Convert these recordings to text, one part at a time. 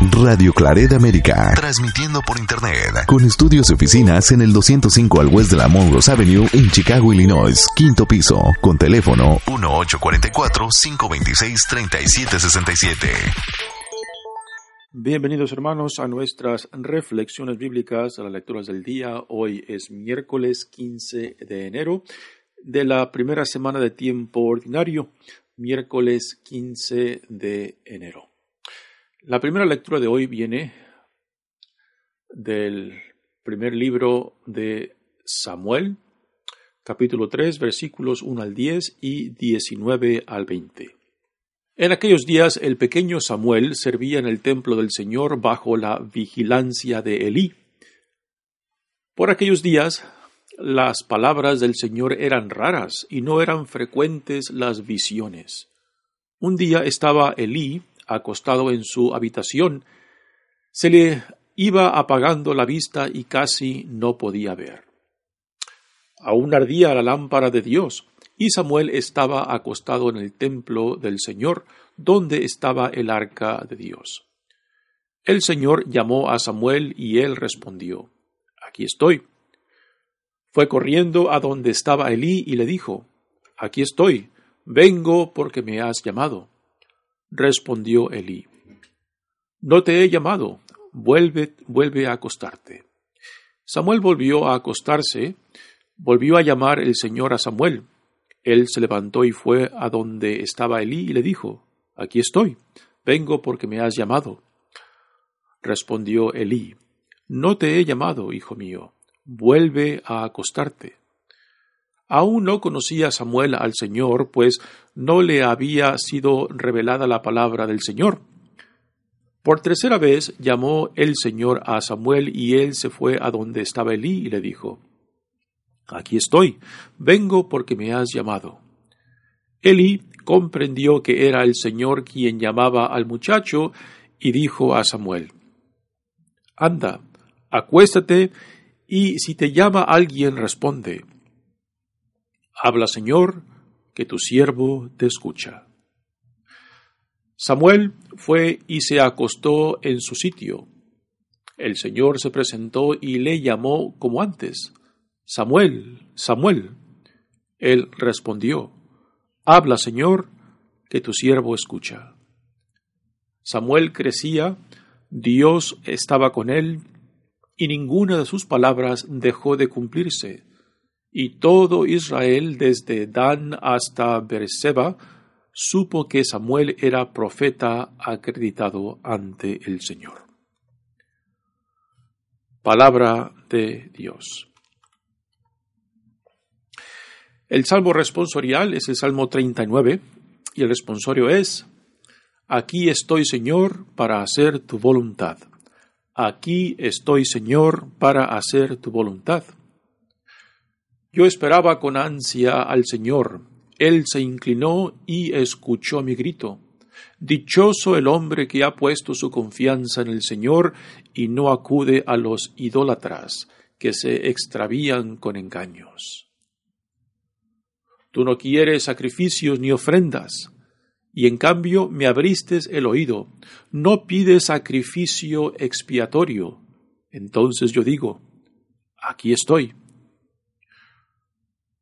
Radio Claret América. Transmitiendo por Internet. Con estudios y oficinas en el 205 al West de la Monroe Avenue en Chicago, Illinois. Quinto piso. Con teléfono 1844-526-3767. Bienvenidos hermanos a nuestras reflexiones bíblicas, a las lecturas del día. Hoy es miércoles 15 de enero de la primera semana de tiempo ordinario, miércoles 15 de enero. La primera lectura de hoy viene del primer libro de Samuel, capítulo 3, versículos 1 al 10 y 19 al 20. En aquellos días el pequeño Samuel servía en el templo del Señor bajo la vigilancia de Elí. Por aquellos días las palabras del Señor eran raras y no eran frecuentes las visiones. Un día estaba Elí acostado en su habitación. Se le iba apagando la vista y casi no podía ver. Aún ardía la lámpara de Dios, y Samuel estaba acostado en el templo del Señor, donde estaba el arca de Dios. El Señor llamó a Samuel y él respondió, Aquí estoy. Fue corriendo a donde estaba Elí y le dijo, Aquí estoy, vengo porque me has llamado. Respondió Elí, No te he llamado, vuelve, vuelve a acostarte. Samuel volvió a acostarse, volvió a llamar el Señor a Samuel, él se levantó y fue a donde estaba Elí y le dijo, Aquí estoy, vengo porque me has llamado. Respondió Elí, No te he llamado, hijo mío, vuelve a acostarte. Aún no conocía Samuel al Señor, pues no le había sido revelada la palabra del Señor. Por tercera vez llamó el Señor a Samuel y él se fue a donde estaba Elí y le dijo, Aquí estoy, vengo porque me has llamado. Eli comprendió que era el Señor quien llamaba al muchacho y dijo a Samuel, Anda, acuéstate, y si te llama alguien responde, Habla Señor, que tu siervo te escucha. Samuel fue y se acostó en su sitio. El Señor se presentó y le llamó como antes. Samuel, Samuel. Él respondió, Habla, Señor, que tu siervo escucha. Samuel crecía, Dios estaba con él, y ninguna de sus palabras dejó de cumplirse, y todo Israel desde Dan hasta Berseba supo que Samuel era profeta acreditado ante el Señor. Palabra de Dios. El salmo responsorial es el Salmo 39 y el responsorio es, Aquí estoy Señor para hacer tu voluntad. Aquí estoy Señor para hacer tu voluntad. Yo esperaba con ansia al Señor. Él se inclinó y escuchó mi grito. Dichoso el hombre que ha puesto su confianza en el Señor y no acude a los idólatras que se extravían con engaños. Tú no quieres sacrificios ni ofrendas, y en cambio me abristes el oído. No pides sacrificio expiatorio. Entonces yo digo, aquí estoy.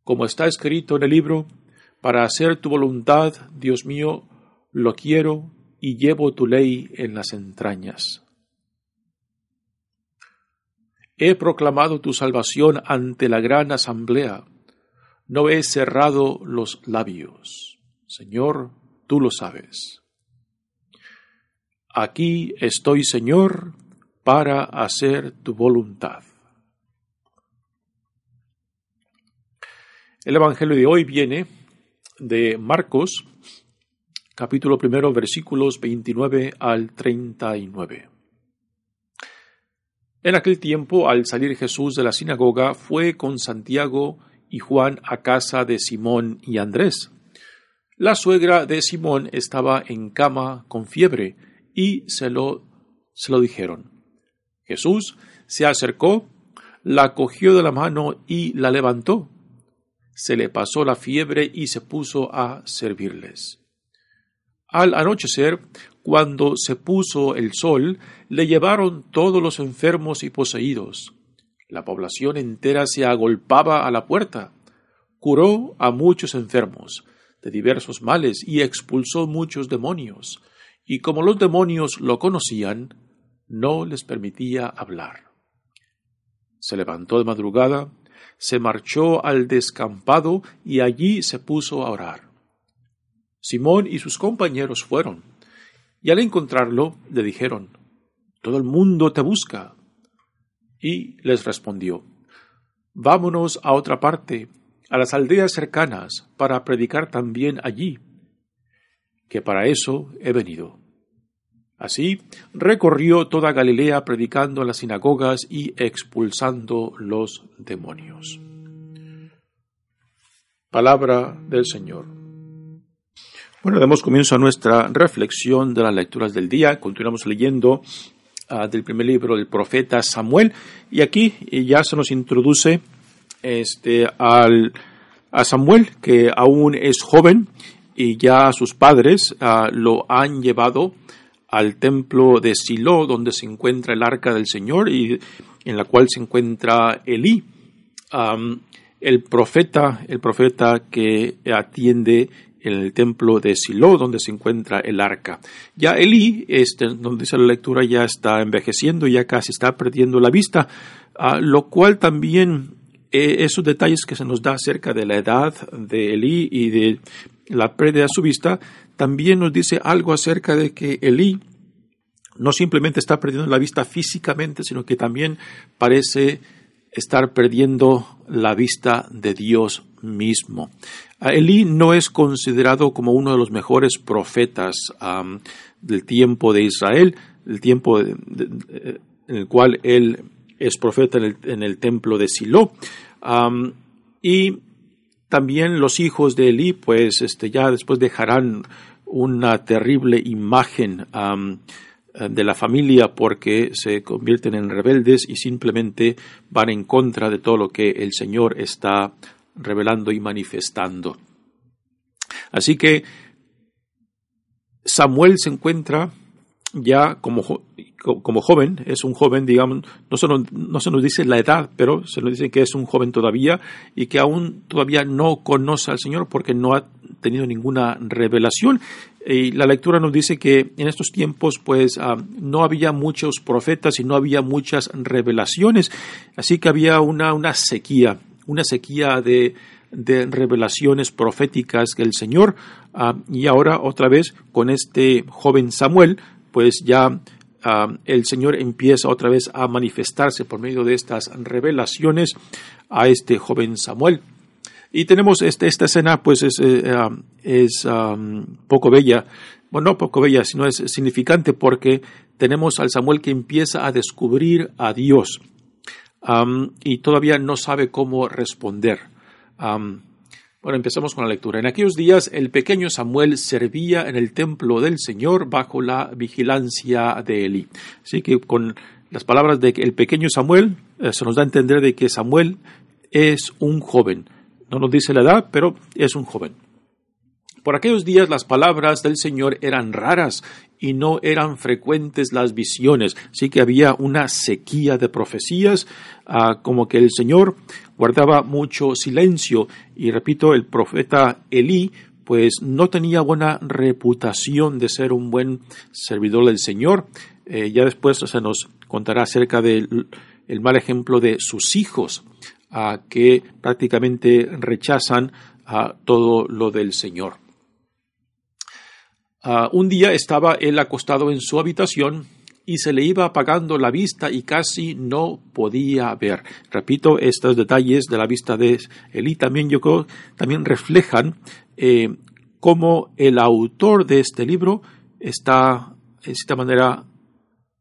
Como está escrito en el libro, para hacer tu voluntad, Dios mío, lo quiero y llevo tu ley en las entrañas. He proclamado tu salvación ante la gran asamblea no he cerrado los labios. Señor, tú lo sabes. Aquí estoy, Señor, para hacer tu voluntad. El Evangelio de hoy viene de Marcos, capítulo primero, versículos 29 al 39. En aquel tiempo, al salir Jesús de la sinagoga, fue con Santiago y Juan a casa de Simón y Andrés. La suegra de Simón estaba en cama con fiebre y se lo, se lo dijeron. Jesús se acercó, la cogió de la mano y la levantó. Se le pasó la fiebre y se puso a servirles. Al anochecer, cuando se puso el sol, le llevaron todos los enfermos y poseídos. La población entera se agolpaba a la puerta. Curó a muchos enfermos de diversos males y expulsó muchos demonios. Y como los demonios lo conocían, no les permitía hablar. Se levantó de madrugada, se marchó al descampado y allí se puso a orar. Simón y sus compañeros fueron, y al encontrarlo le dijeron, Todo el mundo te busca. Y les respondió, Vámonos a otra parte, a las aldeas cercanas, para predicar también allí, que para eso he venido. Así recorrió toda Galilea predicando en las sinagogas y expulsando los demonios. Palabra del Señor. Bueno, damos comienzo a nuestra reflexión de las lecturas del día. Continuamos leyendo Ah, del primer libro del profeta Samuel. Y aquí ya se nos introduce este, al, a Samuel, que aún es joven y ya sus padres ah, lo han llevado al templo de Silo, donde se encuentra el arca del Señor y en la cual se encuentra Elí, el profeta, el profeta que atiende en el templo de Silo, donde se encuentra el arca. Ya Elí, este, donde dice la lectura, ya está envejeciendo, ya casi está perdiendo la vista, ah, lo cual también eh, esos detalles que se nos da acerca de la edad de Elí y de la pérdida de su vista, también nos dice algo acerca de que Elí no simplemente está perdiendo la vista físicamente, sino que también parece estar perdiendo la vista de Dios mismo. Elí no es considerado como uno de los mejores profetas del tiempo de Israel, el tiempo en el cual él es profeta en el, templo de Silo. y también los hijos de Elí, pues este, ya después dejarán una terrible imagen de la familia porque se convierten en rebeldes y simplemente van en contra de todo lo que el Señor está revelando y manifestando. Así que Samuel se encuentra ya como, como joven, es un joven, digamos, no se, nos, no se nos dice la edad, pero se nos dice que es un joven todavía y que aún todavía no conoce al Señor porque no ha tenido ninguna revelación. Y la lectura nos dice que en estos tiempos, pues, ah, no había muchos profetas y no había muchas revelaciones, así que había una, una sequía una sequía de, revelaciones proféticas que el Señor, ah, y ahora otra vez con este joven Samuel, pues ya ah, el Señor empieza otra vez a manifestarse por medio de estas revelaciones a este joven Samuel. Y tenemos este, esta escena, pues es, ah, es poco bella, bueno, no poco bella, sino es significante porque tenemos al Samuel que empieza a descubrir a Dios y todavía no sabe cómo responder. Bueno, empezamos con la lectura. En aquellos días el pequeño Samuel servía en el templo del Señor bajo la vigilancia de Eli. Así que con las palabras de el pequeño Samuel eh, se nos da a entender de que Samuel es un joven. No nos dice la edad, pero es un joven. Por aquellos días las palabras del Señor eran raras y no eran frecuentes las visiones, sí que había una sequía de profecías, ah, como que el Señor guardaba mucho silencio y repito, el profeta Elí pues no tenía buena reputación de ser un buen servidor del Señor. Eh, ya después se nos contará acerca del mal ejemplo de sus hijos, ah, que prácticamente rechazan a todo lo del Señor. Ah, un día estaba él acostado en su habitación y se le iba apagando la vista y casi no podía ver. Repito, estos detalles de la vista de Elí también yo creo también reflejan eh, cómo el autor de este libro está de esta manera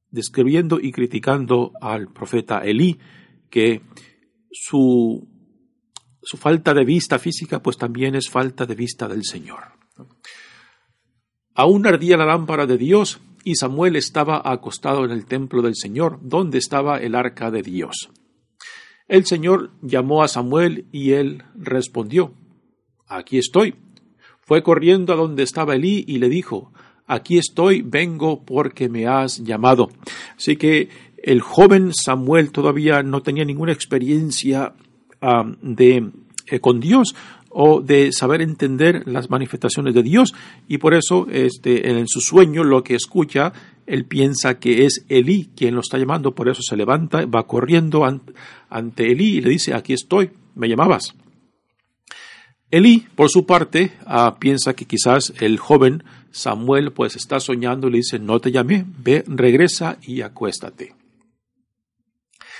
describiendo y criticando al profeta Elí, que su, su falta de vista física pues también es falta de vista del Señor. Aún ardía la lámpara de Dios y Samuel estaba acostado en el templo del Señor, donde estaba el arca de Dios. El Señor llamó a Samuel y él respondió, Aquí estoy. Fue corriendo a donde estaba Elí y le dijo, aquí estoy, vengo porque me has llamado. Así que el joven Samuel todavía no tenía ninguna experiencia de, eh, con Dios o de saber entender las manifestaciones de Dios y por eso este, en su sueño lo que escucha él piensa que es Elí quien lo está llamando, por eso se levanta, va corriendo ante Elí y le dice, aquí estoy, me llamabas. Elí, por su parte, ah, piensa que quizás el joven Samuel pues está soñando y le dice, no te llamé, ve, regresa y acuéstate.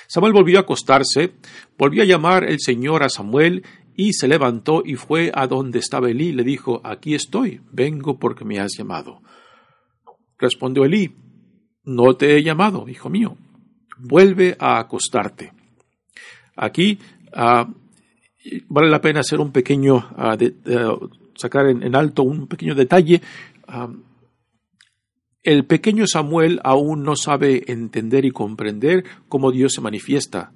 Samuel volvió a acostarse, volvió a llamar el Señor a Samuel y se levantó y fue a donde estaba Elí y le dijo, aquí estoy, vengo porque me has llamado. Respondió Elí, no te he llamado, hijo mío, vuelve a acostarte. Aquí ah, vale la pena hacer un pequeño, ah, sacar en, alto un pequeño detalle. Ah, el pequeño Samuel aún no sabe entender y comprender cómo Dios se manifiesta,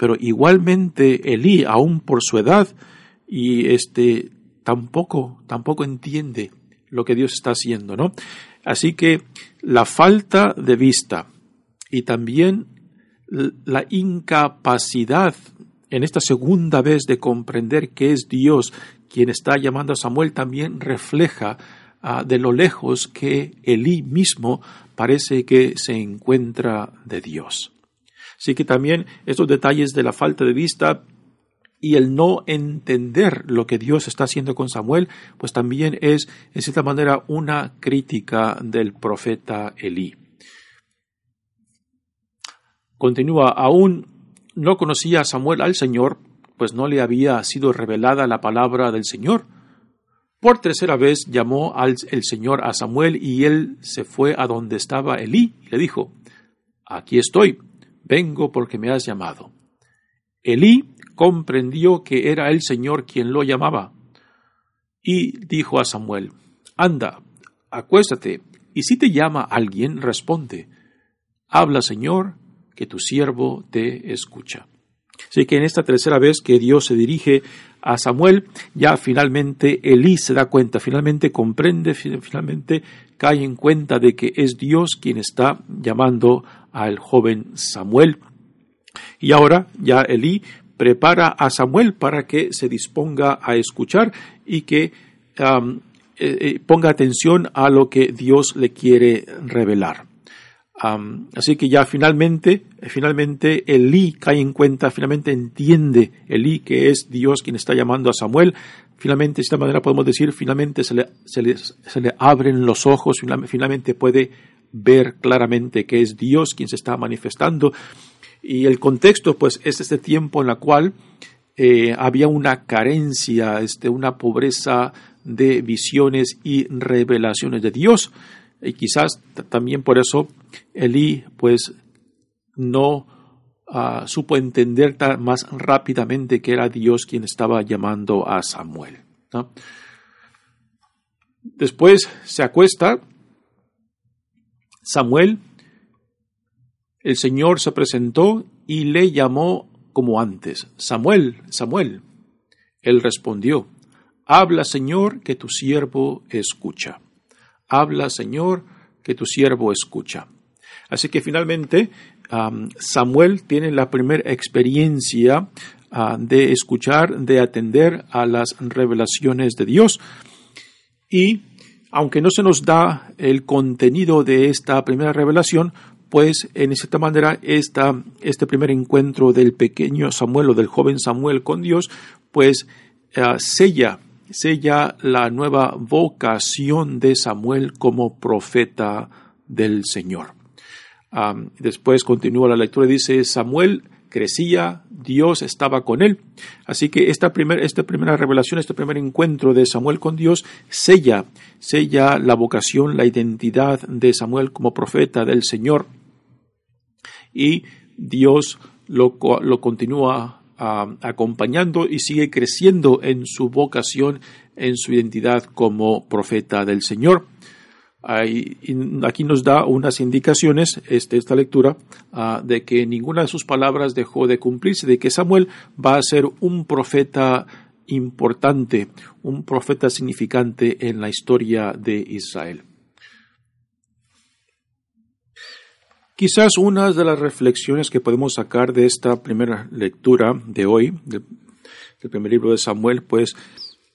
pero igualmente Elí, aún por su edad, y este tampoco, tampoco entiende lo que Dios está haciendo, ¿no? Así que la falta de vista y también la incapacidad en esta segunda vez de comprender que es Dios quien está llamando a Samuel también refleja ah, de lo lejos que Elí mismo parece que se encuentra de Dios. Así que también estos detalles de la falta de vista y el no entender lo que Dios está haciendo con Samuel, pues también es, en cierta manera, una crítica del profeta Elí. Continúa, aún no conocía Samuel al Señor, pues no le había sido revelada la palabra del Señor. Por tercera vez llamó al el Señor a Samuel y él se fue a donde estaba Elí y le dijo, Aquí estoy, vengo porque me has llamado. Elí comprendió que era el Señor quien lo llamaba y dijo a Samuel, Anda, acuéstate, y si te llama alguien, responde, Habla, Señor, que tu siervo te escucha. Así que en esta tercera vez que Dios se dirige a Samuel, ya finalmente Elí se da cuenta, finalmente comprende, finalmente cae en cuenta de que es Dios quien está llamando al joven Samuel. Y ahora ya Elí prepara a Samuel para que se disponga a escuchar y que eh, eh, ponga atención a lo que Dios le quiere revelar. Así que ya finalmente, finalmente Elí cae en cuenta, finalmente entiende Elí que es Dios quien está llamando a Samuel. Finalmente, de esta manera podemos decir, finalmente se le, se le, se le abren los ojos, finalmente puede ver claramente que es Dios quien se está manifestando y el contexto, pues, es este tiempo en el cual eh, había una carencia, este, una pobreza de visiones y revelaciones de Dios. Y quizás también por eso Elí, pues, no ah, supo entender más rápidamente que era Dios quien estaba llamando a Samuel. Después se acuesta Samuel el Señor se presentó y le llamó como antes, Samuel, Samuel. Él respondió, Habla, Señor, que tu siervo escucha. Habla, Señor, que tu siervo escucha. Así que finalmente Samuel tiene la primera experiencia ah, de escuchar, de atender a las revelaciones de Dios. Y aunque no se nos da el contenido de esta primera revelación, pues en cierta manera esta, este primer encuentro del pequeño Samuel o del joven Samuel con Dios, pues eh, sella, sella la nueva vocación de Samuel como profeta del Señor. después continúa la lectura y dice, Samuel crecía, Dios estaba con él. Así que esta, esta primera revelación, este primer encuentro de Samuel con Dios, sella, sella la vocación, la identidad de Samuel como profeta del Señor y Dios lo, lo continúa acompañando y sigue creciendo en su vocación, en su identidad como profeta del Señor. aquí nos da unas indicaciones, este, esta lectura, ah, de que ninguna de sus palabras dejó de cumplirse, de que Samuel va a ser un profeta importante, un profeta significante en la historia de Israel. Quizás una de las reflexiones que podemos sacar de esta primera lectura de hoy, del, primer libro de Samuel, pues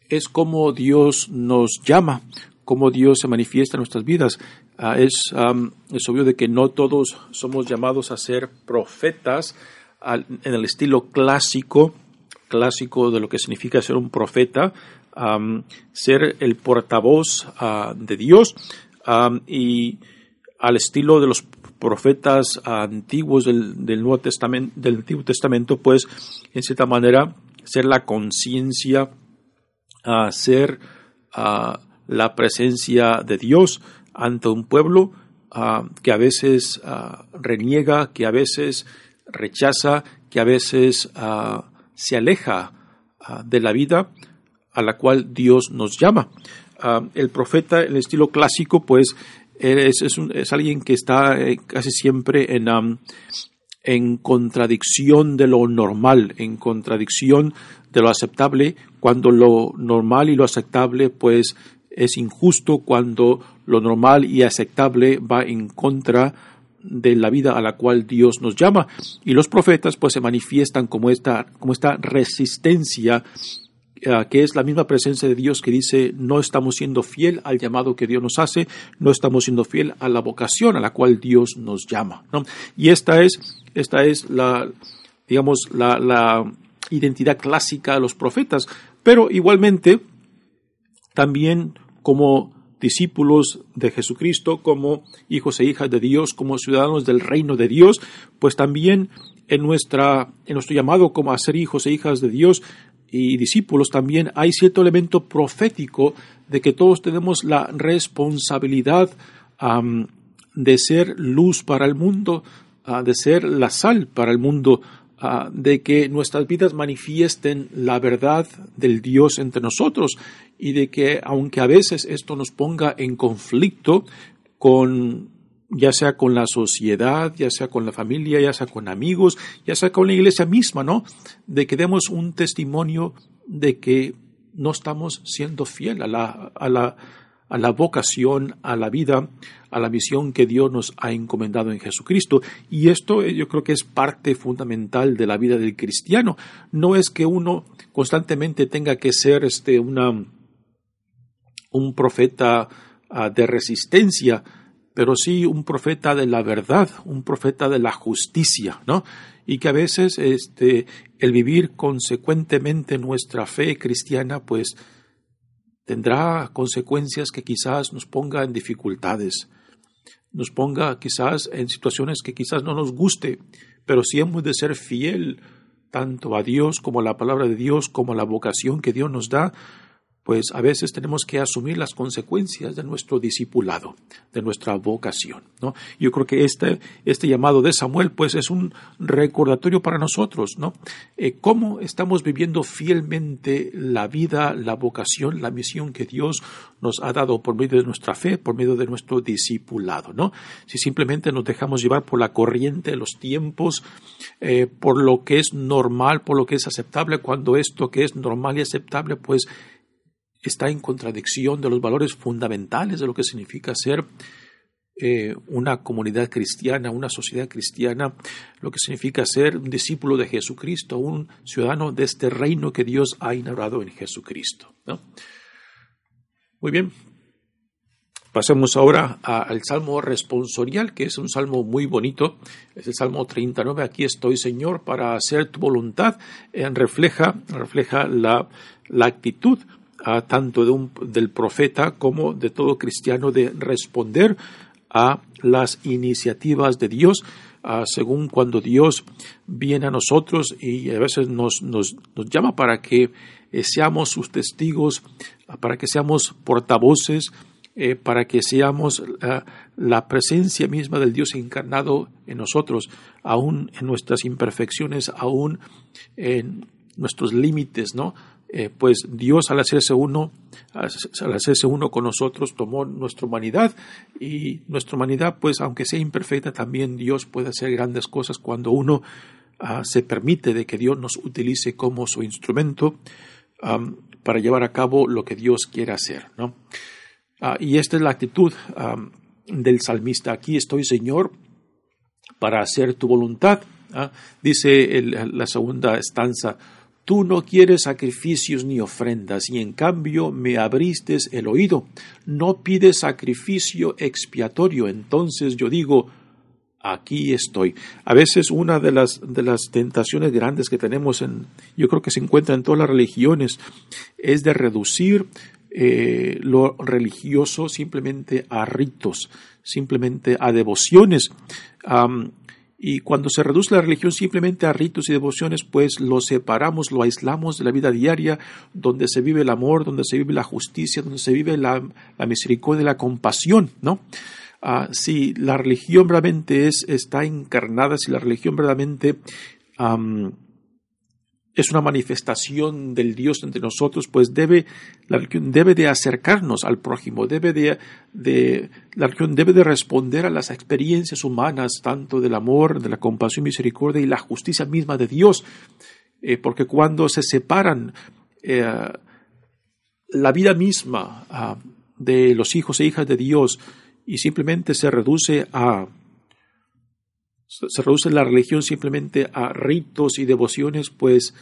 es cómo Dios nos llama, cómo Dios se manifiesta en nuestras vidas. Ah, es, obvio de que no todos somos llamados a ser profetas en el estilo clásico, clásico de lo que significa ser un profeta, ser el portavoz ah, de Dios y al estilo de los profetas antiguos del, Nuevo Testamento, del Antiguo Testamento, pues en cierta manera ser la conciencia, ser la presencia de Dios ante un pueblo que a veces reniega, que a veces rechaza, que a veces se aleja de la vida a la cual Dios nos llama. el profeta, el estilo clásico, pues es, es, alguien que está eh, casi siempre en, en contradicción de lo normal, en contradicción de lo aceptable, cuando lo normal y lo aceptable pues es injusto, cuando lo normal y aceptable va en contra de la vida a la cual Dios nos llama. Y los profetas pues se manifiestan como esta, como esta resistencia eh, que es la misma presencia de Dios que dice no estamos siendo fiel al llamado que Dios nos hace, no estamos siendo fiel a la vocación a la cual Dios nos llama. Y esta es, esta es la, digamos, la, la identidad clásica de los profetas, pero igualmente también como discípulos de Jesucristo, como hijos e hijas de Dios, como ciudadanos del reino de Dios, pues también en, nuestra, en nuestro llamado como a ser hijos e hijas de Dios, y discípulos también hay cierto elemento profético de que todos tenemos la responsabilidad de ser luz para el mundo, ah, de ser la sal para el mundo, ah, de que nuestras vidas manifiesten la verdad del Dios entre nosotros y de que aunque a veces esto nos ponga en conflicto con ya sea con la sociedad, ya sea con la familia, ya sea con amigos, ya sea con la iglesia misma, ¿no? De que demos un testimonio de que no estamos siendo fiel a la, a la, a la vocación, a la vida, a la misión que Dios nos ha encomendado en Jesucristo. Y esto eh, yo creo que es parte fundamental de la vida del cristiano. No es que uno constantemente tenga que ser este, una, un profeta ah, de resistencia, pero sí un profeta de la verdad, un profeta de la justicia, ¿no? Y que a veces este, el vivir consecuentemente nuestra fe cristiana, pues tendrá consecuencias que quizás nos ponga en dificultades, nos ponga quizás en situaciones que quizás no nos guste, pero sí hemos de ser fiel tanto a Dios como a la palabra de Dios, como a la vocación que Dios nos da, pues a veces tenemos que asumir las consecuencias de nuestro discipulado, de nuestra vocación. ¿no? Yo creo que este, este llamado de Samuel pues es un recordatorio para nosotros, ¿no? Eh, cómo estamos viviendo fielmente la vida, la vocación, la misión que Dios nos ha dado por medio de nuestra fe, por medio de nuestro discipulado, ¿no? Si simplemente nos dejamos llevar por la corriente de los tiempos, eh, por lo que es normal, por lo que es aceptable, cuando esto que es normal y aceptable, pues está en contradicción de los valores fundamentales de lo que significa ser eh, una comunidad cristiana, una sociedad cristiana, lo que significa ser un discípulo de Jesucristo, un ciudadano de este reino que Dios ha inaugurado en Jesucristo. Muy bien. Pasemos ahora al Salmo responsorial, que es un salmo muy bonito. Es el Salmo 39. Aquí estoy, Señor, para hacer tu voluntad. Eh, refleja, refleja la, la actitud tanto de un, del profeta como de todo cristiano de responder a las iniciativas de Dios, según cuando Dios viene a nosotros y a veces nos, nos, llama para que eh, seamos sus testigos, para que seamos portavoces, eh, para que seamos la presencia misma del Dios encarnado en nosotros, aún en nuestras imperfecciones, aún en nuestros límites, ¿no? Eh, pues Dios al hacerse uno, al hacerse uno con nosotros, tomó nuestra humanidad y nuestra humanidad, pues aunque sea imperfecta, también Dios puede hacer grandes cosas cuando uno ah, se permite de que Dios nos utilice como su instrumento para llevar a cabo lo que Dios quiere hacer. ¿no? Ah, y esta es la actitud del salmista. Aquí estoy, Señor, para hacer tu voluntad. ¿ah? Dice la segunda estanza, Tú no quieres sacrificios ni ofrendas, y en cambio me abriste el oído. No pides sacrificio expiatorio. Entonces yo digo, aquí estoy. A veces una de las, de las tentaciones grandes que tenemos, en, yo creo que se encuentra en todas las religiones, es de reducir eh, lo religioso simplemente a ritos, simplemente a devociones. Y cuando se reduce la religión simplemente a ritos y devociones, pues lo separamos, lo aislamos de la vida diaria, donde se vive el amor, donde se vive la justicia, donde se vive la, misericordia la compasión, ¿no? Ah, si la religión realmente es, está encarnada, si la religión verdaderamente es una manifestación del Dios entre nosotros, pues debe, la religión debe de acercarnos al prójimo, debe de, la religión debe de responder a las experiencias humanas, tanto del amor, de la compasión, misericordia y la justicia misma de Dios, eh, porque cuando se separan eh, la vida misma ah, de los hijos e hijas de Dios y simplemente se reduce a se reduce la religión simplemente a ritos y devociones, pues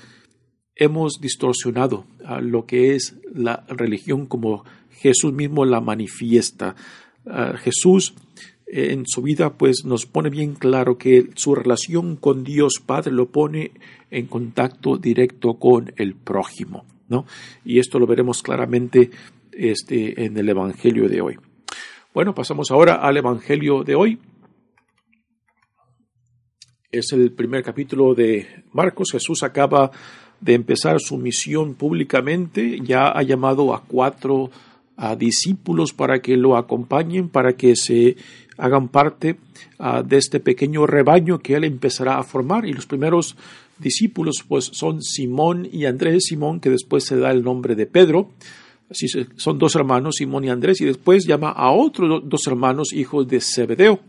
hemos distorsionado lo que es la religión como Jesús mismo la manifiesta. Jesús eh, en su vida pues nos pone bien claro que su relación con Dios Padre lo pone en contacto directo con el prójimo, ¿no? Y esto lo veremos claramente este, en el Evangelio de hoy. Bueno, pasamos ahora al Evangelio de hoy es el primer capítulo de Marcos. Jesús acaba de empezar su misión públicamente, ya ha llamado a cuatro discípulos para que lo acompañen, para que se hagan parte de este pequeño rebaño que él empezará a formar. Y los primeros discípulos pues son Simón y Andrés, Simón que después se da el nombre de Pedro, son dos hermanos, Simón y Andrés, y después llama a otros dos hermanos, hijos de Zebedeo,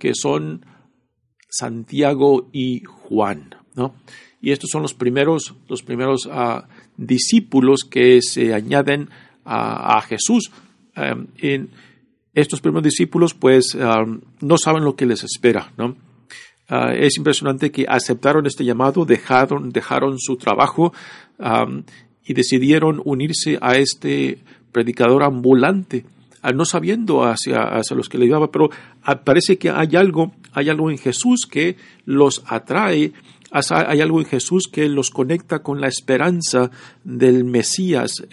que son Santiago y Juan, ¿no? Y estos son los primeros, los primeros ah, discípulos que se añaden a, Jesús. Em, estos primeros discípulos, pues, no saben lo que les espera, ¿no? Ah, es impresionante que aceptaron este llamado, dejaron, dejaron su trabajo y decidieron unirse a este predicador ambulante no sabiendo hacia, hacia los que le llevaba, pero parece que hay algo, hay algo en Jesús que los atrae, hay algo en Jesús que los conecta con la esperanza del Mesías,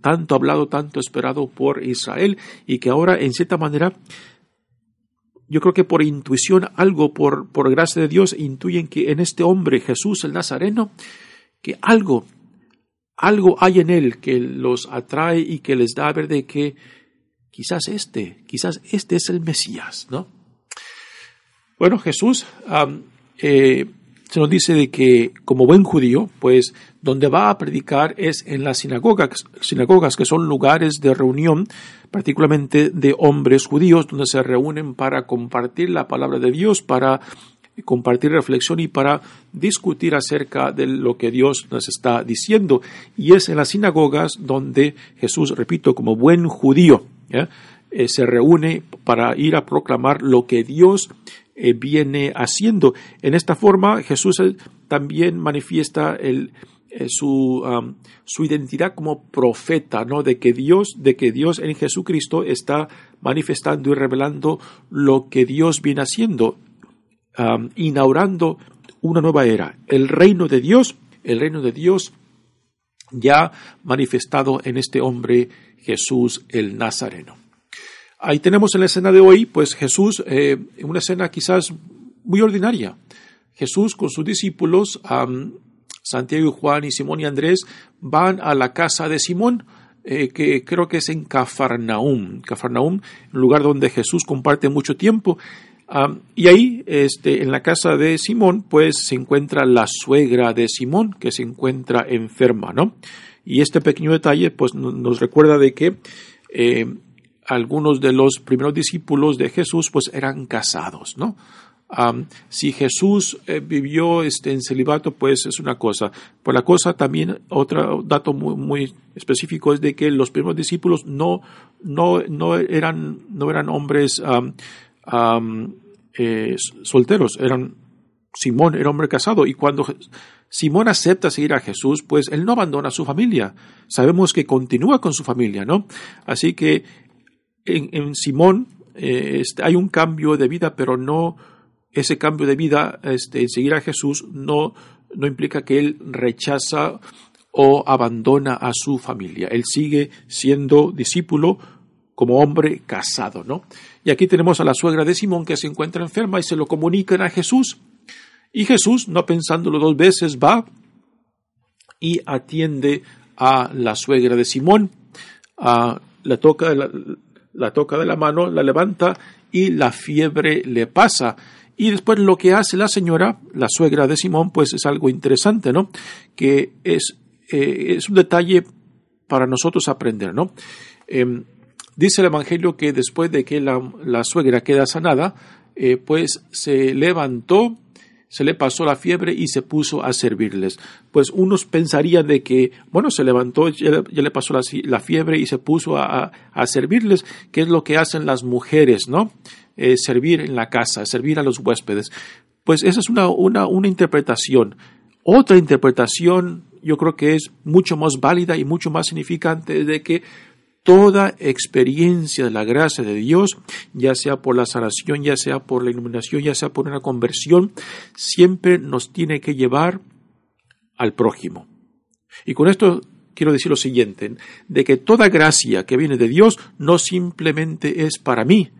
tanto hablado, tanto esperado por Israel, y que ahora, en cierta manera, yo creo que por intuición, algo por, por gracia de Dios, intuyen que en este hombre, Jesús el Nazareno, que algo, algo hay en él que los atrae y que les da a ver de que quizás este, quizás este es el Mesías, ¿no? Bueno, Jesús eh, se nos dice de que como buen judío, pues donde va a predicar es en las sinagogas, sinagogas que son lugares de reunión, particularmente de hombres judíos, donde se reúnen para compartir la palabra de Dios, para compartir reflexión y para discutir acerca de lo que Dios nos está diciendo. Y es en las sinagogas donde Jesús, repito, como buen judío, eh, se reúne para ir a proclamar lo que Dios eh, viene haciendo. En esta forma, Jesús también manifiesta eh, su, su, identidad como profeta, ¿no? De que Dios, de que Dios en Jesucristo está manifestando y revelando lo que Dios viene haciendo, inaugurando una nueva era. El reino de Dios, el reino de Dios ya manifestado en este hombre Jesús el Nazareno. Ahí tenemos en la escena de hoy, pues Jesús, eh, una escena quizás muy ordinaria. Jesús con sus discípulos, Santiago, Juan y Simón y Andrés, van a la casa de Simón, eh, que creo que es en Cafarnaum, Cafarnaum, un lugar donde Jesús comparte mucho tiempo. Y ahí, este, en la casa de Simón, pues se encuentra la suegra de Simón, que se encuentra enferma, ¿no? Y este pequeño detalle pues, nos recuerda de que eh, algunos de los primeros discípulos de Jesús pues, eran casados, ¿no? si Jesús eh, vivió este, en celibato, pues es una cosa. Por la cosa también, otro dato muy, muy, específico es de que los primeros discípulos no, no, no, eran, no eran hombres eh, solteros, eran Simón era hombre casado y cuando Simón acepta seguir a Jesús, pues él no abandona a su familia. Sabemos que continúa con su familia, ¿no? Así que en, Simón eh, este, hay un cambio de vida, pero no ese cambio de vida este, en seguir a Jesús no, no implica que él rechaza o abandona a su familia. Él sigue siendo discípulo como hombre casado, ¿no? Y aquí tenemos a la suegra de Simón que se encuentra enferma y se lo comunican a Jesús. Y Jesús, no pensándolo dos veces, va y atiende a la suegra de Simón, la, toca, la toca de la mano, la levanta y la fiebre le pasa. Y después lo que hace la señora, la suegra de Simón, pues es algo interesante, ¿no? Que es, eh, un detalle para nosotros aprender, ¿no? Em, dice el Evangelio que después de que la, la suegra queda sanada, eh, pues se levantó se le pasó la fiebre y se puso a servirles. Pues unos pensarían de que, bueno, se levantó, ya, le pasó la, fiebre y se puso a, servirles, que es lo que hacen las mujeres, ¿no? Eh, servir en la casa, servir a los huéspedes. Pues esa es una, una, una interpretación. Otra interpretación yo creo que es mucho más válida y mucho más significante de que toda experiencia de la gracia de Dios, ya sea por la sanación, ya sea por la iluminación, ya sea por una conversión, siempre nos tiene que llevar al prójimo. Y con esto quiero decir lo siguiente, de que toda gracia que viene de Dios no simplemente es para mí,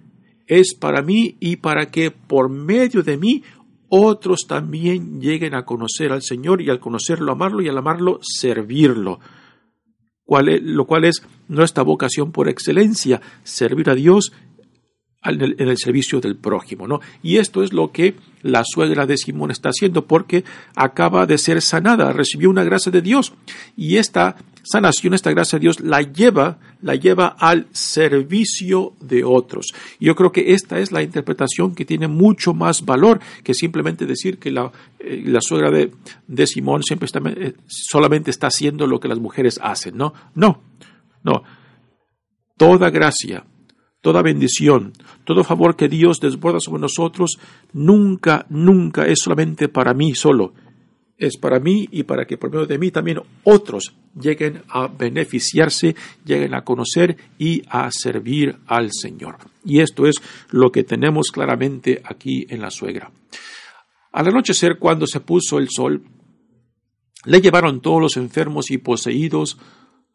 es para mí y para que por medio de mí otros también lleguen a conocer al Señor y al conocerlo amarlo y al amarlo servirlo lo cual es nuestra vocación por excelencia, servir a Dios en el, servicio del prójimo, ¿no? Y esto es lo que la suegra de Simón está haciendo porque acaba de ser sanada, recibió una gracia de Dios y esta sanación, esta gracia de Dios la lleva, la lleva al servicio de otros. Yo creo que esta es la interpretación que tiene mucho más valor que simplemente decir que la, eh, la suegra de, de, Simón siempre está, eh, solamente está haciendo lo que las mujeres hacen, ¿no? No, no. Toda gracia, toda bendición, todo favor que Dios desborda sobre nosotros, nunca, nunca es solamente para mí solo, es para mí y para que por medio de mí también otros lleguen a beneficiarse, lleguen a conocer y a servir al Señor. Y esto es lo que tenemos claramente aquí en la suegra. Al anochecer, cuando se puso el sol, le llevaron todos los enfermos y poseídos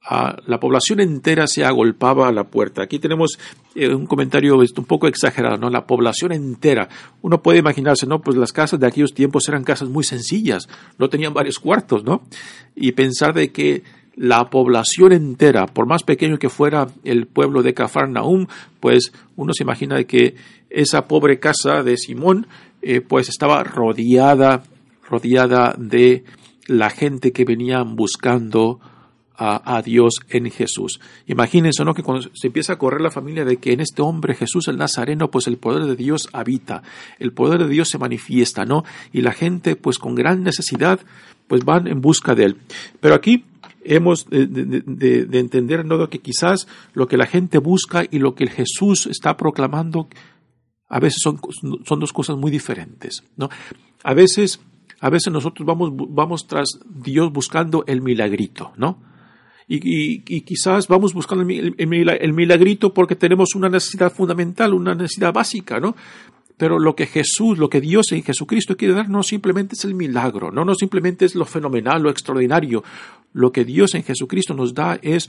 la población entera se agolpaba a la puerta. Aquí tenemos eh, un comentario un poco exagerado, ¿no? La población entera. Uno puede imaginarse, ¿no? Pues las casas de aquellos tiempos eran casas muy sencillas, no tenían varios cuartos, ¿no? Y pensar de que la población entera, por más pequeño que fuera el pueblo de Cafarnaum, pues uno se imagina de que esa pobre casa de Simón, eh, pues estaba rodeada, rodeada de la gente que venían buscando a, Dios en Jesús. Imagínense, ¿no? Que cuando se empieza a correr la familia de que en este hombre Jesús el Nazareno, pues el poder de Dios habita, el poder de Dios se manifiesta, ¿no? Y la gente, pues con gran necesidad, pues van en busca de él. Pero aquí hemos de, entender, ¿no? Que quizás lo que la gente busca y lo que Jesús está proclamando, a veces son, son dos cosas muy diferentes, ¿no? A veces, a veces nosotros vamos, vamos tras Dios buscando el milagrito, ¿no? Y, quizás vamos buscando el, milagrito porque tenemos una necesidad fundamental, una necesidad básica, ¿no? Pero lo que Jesús, lo que Dios en Jesucristo quiere dar no simplemente es el milagro, no, no simplemente es lo fenomenal, lo extraordinario. Lo que Dios en Jesucristo nos da es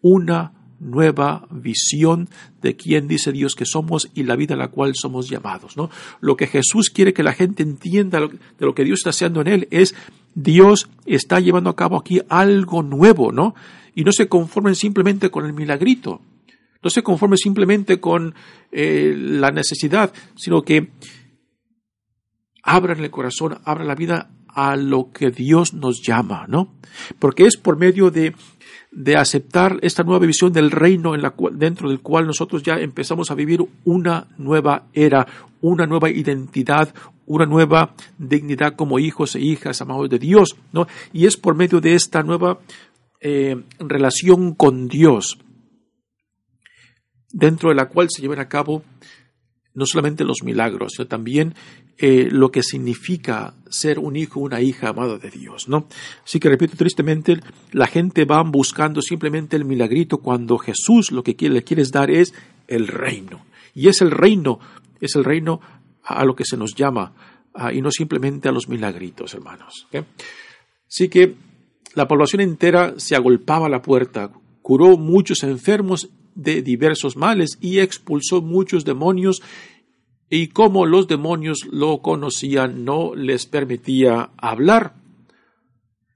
una nueva visión de quién dice Dios que somos y la vida a la cual somos llamados. ¿no? Lo que Jesús quiere que la gente entienda de lo que Dios está haciendo en él es Dios está llevando a cabo aquí algo nuevo, ¿no? Y no se conformen simplemente con el milagrito, no se conformen simplemente con eh, la necesidad, sino que abran el corazón, abran la vida a lo que Dios nos llama, ¿no? Porque es por medio de de aceptar esta nueva visión del reino en la dentro del cual nosotros ya empezamos a vivir una nueva era, una nueva identidad, una nueva dignidad como hijos e hijas amados de Dios, ¿no? Y es por medio de esta nueva eh, relación con Dios, dentro de la cual se llevan a cabo no solamente los milagros, sino también eh, lo que significa ser un hijo, una hija amada de Dios, ¿no? Así que repito, tristemente, la gente va buscando simplemente el milagrito cuando Jesús lo que quiere, le quieres dar es el reino. Y es el reino, es el reino a lo que se nos llama, y no simplemente a los milagritos, hermanos. Así que la población entera se agolpaba a la puerta, curó muchos enfermos de diversos males y expulsó muchos demonios y como los demonios lo conocían no les permitía hablar.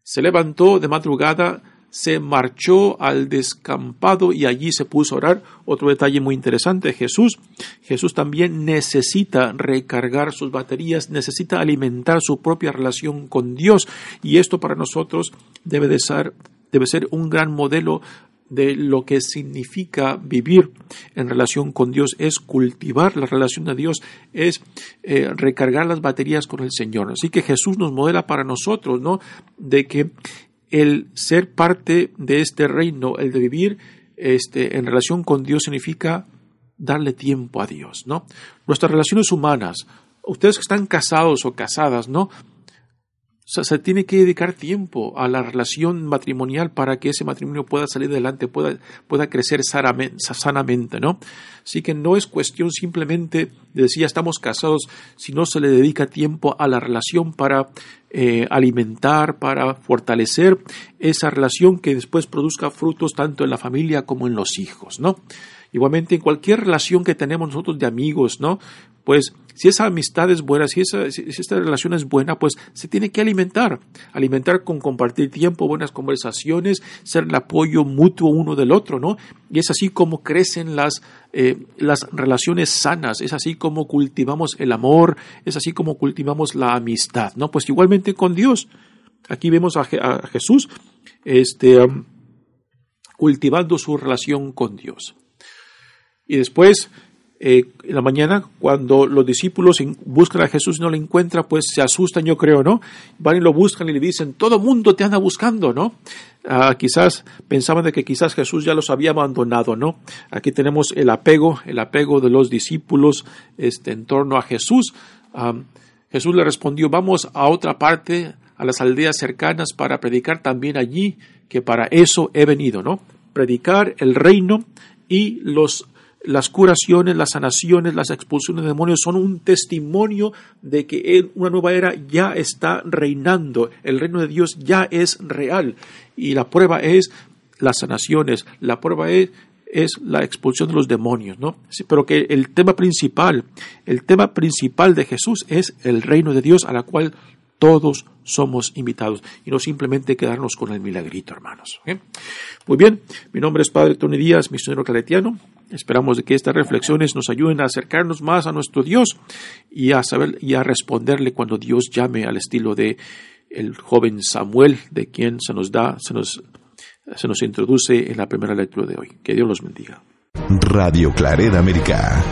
Se levantó de madrugada, se marchó al descampado y allí se puso a orar. Otro detalle muy interesante, Jesús. Jesús también necesita recargar sus baterías, necesita alimentar su propia relación con Dios y esto para nosotros debe de ser, debe ser un gran modelo de lo que significa vivir en relación con Dios, es cultivar la relación de Dios, es eh, recargar las baterías con el Señor. Así que Jesús nos modela para nosotros, ¿no? De que el ser parte de este reino, el de vivir este, en relación con Dios significa darle tiempo a Dios, ¿no? Nuestras relaciones humanas, ustedes que están casados o casadas, ¿no? Se tiene que dedicar tiempo a la relación matrimonial para que ese matrimonio pueda salir adelante, pueda, pueda crecer sanamente, ¿no? Así que no es cuestión simplemente de decir ya estamos casados, sino se le dedica tiempo a la relación para eh, alimentar, para fortalecer esa relación que después produzca frutos tanto en la familia como en los hijos, ¿no? Igualmente, en cualquier relación que tenemos nosotros de amigos, ¿no? Pues si esa amistad es buena, si, esa, esta relación es buena, pues se tiene que alimentar. Alimentar con compartir tiempo, buenas conversaciones, ser el apoyo mutuo uno del otro, ¿no? Y es así como crecen las, eh, las relaciones sanas, es así como cultivamos el amor, es así como cultivamos la amistad, ¿no? Pues igualmente con Dios. Aquí vemos a, Jesús este, um, cultivando su relación con Dios. Y después, eh, en la mañana, cuando los discípulos buscan a Jesús y no lo encuentran, pues se asustan, yo creo, ¿no? Van y lo buscan y le dicen, todo mundo te anda buscando, ¿no? Ah, quizás pensaban de que quizás Jesús ya los había abandonado, ¿no? Aquí tenemos el apego, el apego de los discípulos este, en torno a Jesús. Jesús le respondió, vamos a otra parte, a las aldeas cercanas para predicar también allí, que para eso he venido, ¿no? Predicar el reino y los las curaciones, las sanaciones, las expulsiones de demonios son un testimonio de que una nueva era ya está reinando, el reino de Dios ya es real y la prueba es las sanaciones, la prueba es, es la expulsión de los demonios, ¿no? pero que el tema principal, el tema principal de Jesús es el reino de Dios a la cual todos somos invitados y no simplemente quedarnos con el milagrito, hermanos. Muy bien, mi nombre es Padre Tony Díaz, misionero claretiano. Esperamos que estas reflexiones nos ayuden a acercarnos más a nuestro Dios y a saber y a responderle cuando Dios llame al estilo de el joven Samuel, de quien se nos da, se nos, se nos introduce en la primera lectura de hoy. Que Dios los bendiga. Radio Claret América.